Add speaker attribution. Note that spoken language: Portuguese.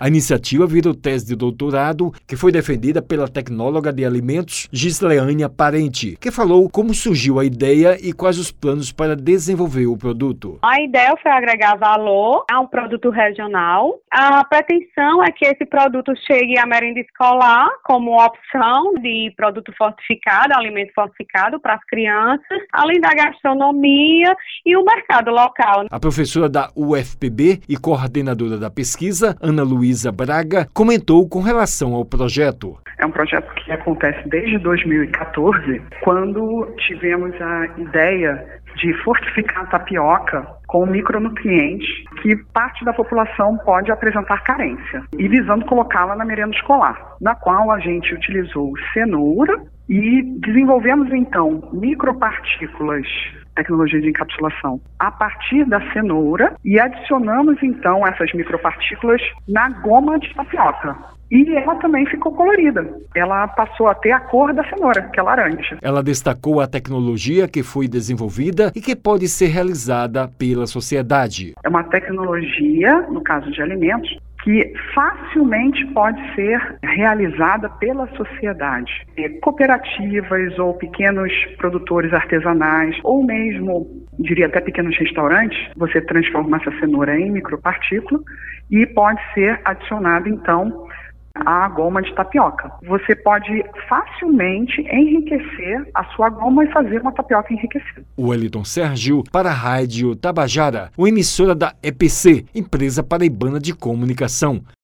Speaker 1: A iniciativa virou tese de doutorado que foi defendida pela tecnóloga de alimentos Gisleânia Parente, que falou como surgiu a ideia e quais os planos para desenvolver o produto.
Speaker 2: A ideia foi agregar valor a um produto regional. A pretensão é que esse produto chegue à merenda escolar como opção de produto fortificado, alimento fortificado para as crianças, além da gastronomia e o mercado local.
Speaker 1: A professora da UFPB e coordenadora da pesquisa, Ana Luísa Luísa Braga, comentou com relação ao projeto.
Speaker 3: É um projeto que acontece desde 2014, quando tivemos a ideia de fortificar a tapioca com micronutrientes que parte da população pode apresentar carência e visando colocá-la na merenda escolar, na qual a gente utilizou cenoura e desenvolvemos então micropartículas tecnologia de encapsulação a partir da cenoura e adicionamos então essas micropartículas na goma de tapioca. E ela também ficou colorida. Ela passou a ter a cor da cenoura, que é laranja.
Speaker 1: Ela destacou a tecnologia que foi desenvolvida e que pode ser realizada pela sociedade.
Speaker 3: É uma tecnologia, no caso de alimentos, que facilmente pode ser realizada pela sociedade. Cooperativas ou pequenos produtores artesanais, ou mesmo, diria até pequenos restaurantes, você transforma essa cenoura em micropartícula e pode ser adicionado, então, a goma de tapioca. Você pode facilmente enriquecer a sua goma e fazer uma tapioca enriquecida.
Speaker 1: Wellington Sérgio para a Rádio Tabajara, o emissora da EPC, Empresa Paraibana de Comunicação.